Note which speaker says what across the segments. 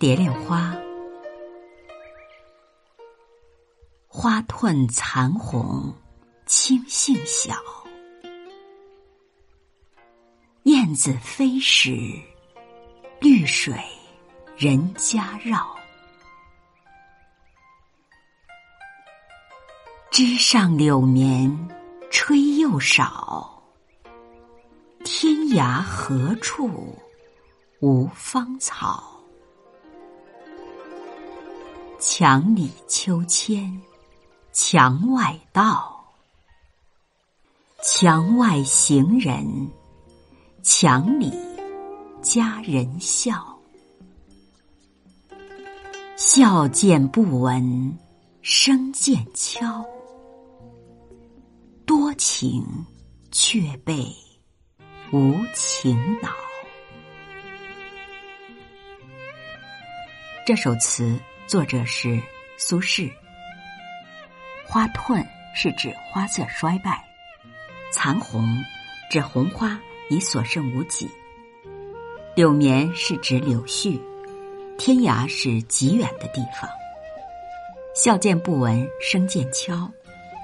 Speaker 1: 蝶恋花，花褪残红，青杏小。燕子飞时，绿水人家绕。枝上柳绵吹又少，天涯何处无芳草？墙里秋千，墙外道。墙外行人，墙里佳人笑。笑渐不闻声渐悄。多情却被无情恼。这首词作者是苏轼。花褪是指花色衰败，残红指红花已所剩无几，柳绵是指柳絮，天涯是极远的地方。笑渐不闻声渐悄。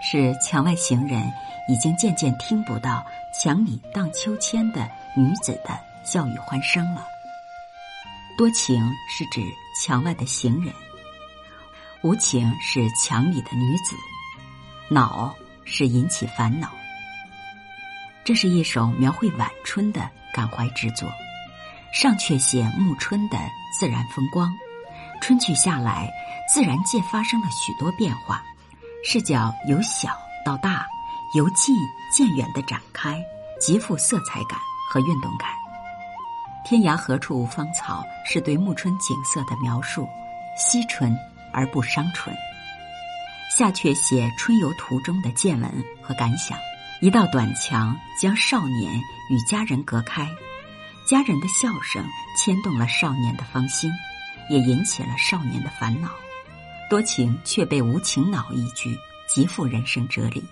Speaker 1: 是墙外行人已经渐渐听不到墙里荡秋千的女子的笑语欢声了。多情是指墙外的行人，无情是墙里的女子，恼是引起烦恼。这是一首描绘晚春的感怀之作，上阙写暮春的自然风光。春去下来，自然界发生了许多变化。视角由小到大，由近渐远的展开，极富色彩感和运动感。天涯何处无芳草，是对暮春景色的描述，惜春而不伤春。下阙写春游途中的见闻和感想。一道短墙将少年与家人隔开，家人的笑声牵动了少年的芳心，也引起了少年的烦恼。多情却被无情恼一句，极富人生哲理。